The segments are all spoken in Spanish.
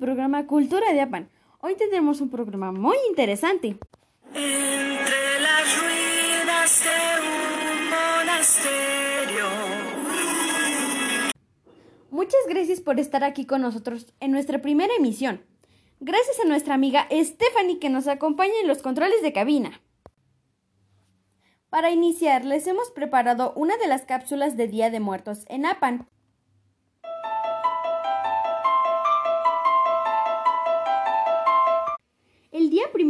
programa Cultura de Apan. Hoy tendremos un programa muy interesante. Entre las ruinas de un monasterio. Muchas gracias por estar aquí con nosotros en nuestra primera emisión. Gracias a nuestra amiga Stephanie que nos acompaña en los controles de cabina. Para iniciar, les hemos preparado una de las cápsulas de Día de Muertos en Apan.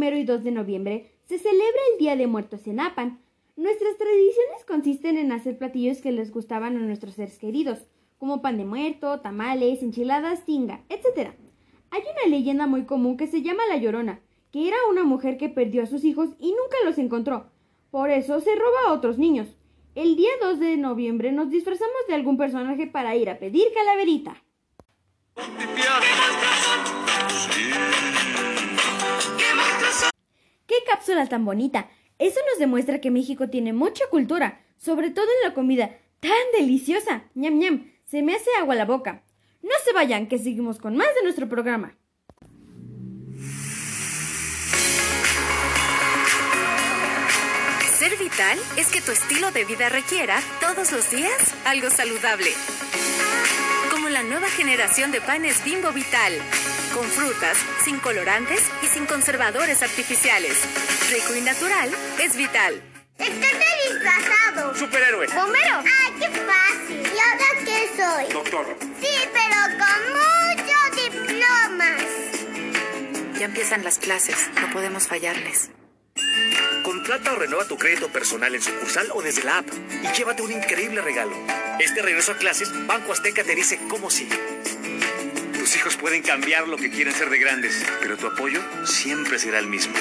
El día primero y 2 de noviembre se celebra el Día de Muertos en Apan. Nuestras tradiciones consisten en hacer platillos que les gustaban a nuestros seres queridos, como pan de muerto, tamales, enchiladas, tinga, etc. Hay una leyenda muy común que se llama La Llorona, que era una mujer que perdió a sus hijos y nunca los encontró. Por eso se roba a otros niños. El día 2 de noviembre nos disfrazamos de algún personaje para ir a pedir calaverita. Cápsula tan bonita! Eso nos demuestra que México tiene mucha cultura, sobre todo en la comida. ¡Tan deliciosa! ¡Ñam, ñam! Se me hace agua la boca. No se vayan, que seguimos con más de nuestro programa. Ser vital es que tu estilo de vida requiera todos los días algo saludable. Como la nueva generación de panes Bimbo Vital, con frutas, sin colorantes y sin conservadores artificiales. Rico y natural es vital. Estoy disfrazado. Superhéroe. ¿Bombero? ¡Ay, qué fácil! ¿Y ahora qué soy? Doctor. Sí, pero con muchos diplomas. Ya empiezan las clases, no podemos fallarles. Contrata o renueva tu crédito personal en sucursal o desde la app y llévate un increíble regalo. Este regreso a clases, Banco Azteca te dice cómo sí. Tus hijos pueden cambiar lo que quieren ser de grandes, pero tu apoyo siempre será el mismo.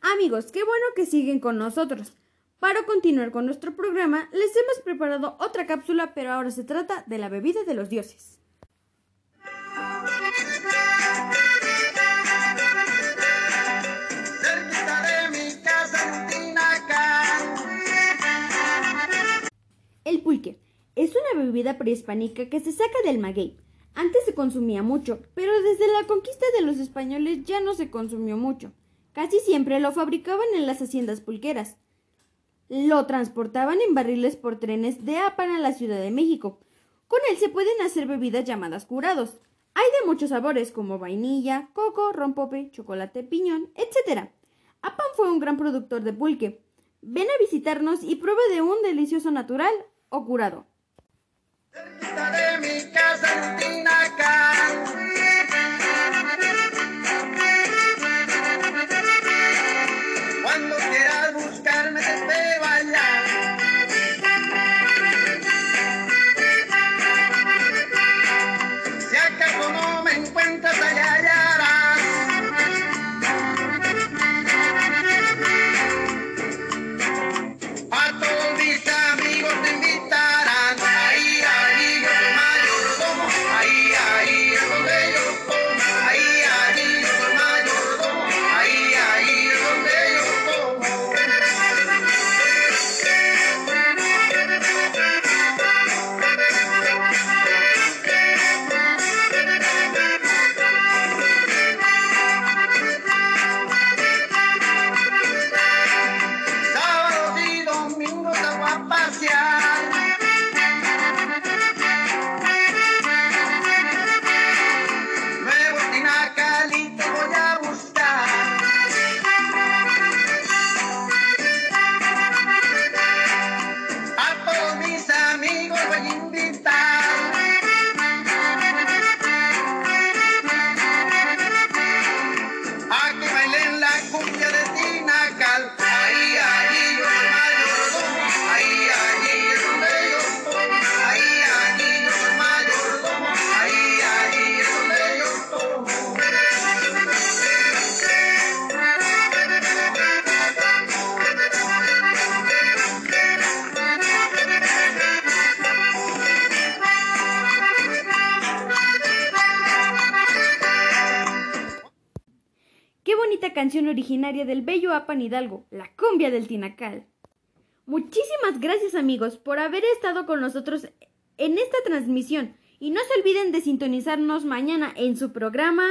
Amigos, qué bueno que siguen con nosotros. Para continuar con nuestro programa, les hemos preparado otra cápsula, pero ahora se trata de la bebida de los dioses. El pulque es una bebida prehispánica que se saca del maguey. Antes se consumía mucho, pero desde la conquista de los españoles ya no se consumió mucho. Casi siempre lo fabricaban en las haciendas pulqueras. Lo transportaban en barriles por trenes de Apan a la Ciudad de México. Con él se pueden hacer bebidas llamadas curados. Hay de muchos sabores como vainilla, coco, rompope, chocolate, piñón, etc. Apan fue un gran productor de pulque. Ven a visitarnos y prueba de un delicioso natural o curado. Bonita canción originaria del bello Apan Hidalgo, la cumbia del Tinacal. Muchísimas gracias amigos por haber estado con nosotros en esta transmisión y no se olviden de sintonizarnos mañana en su programa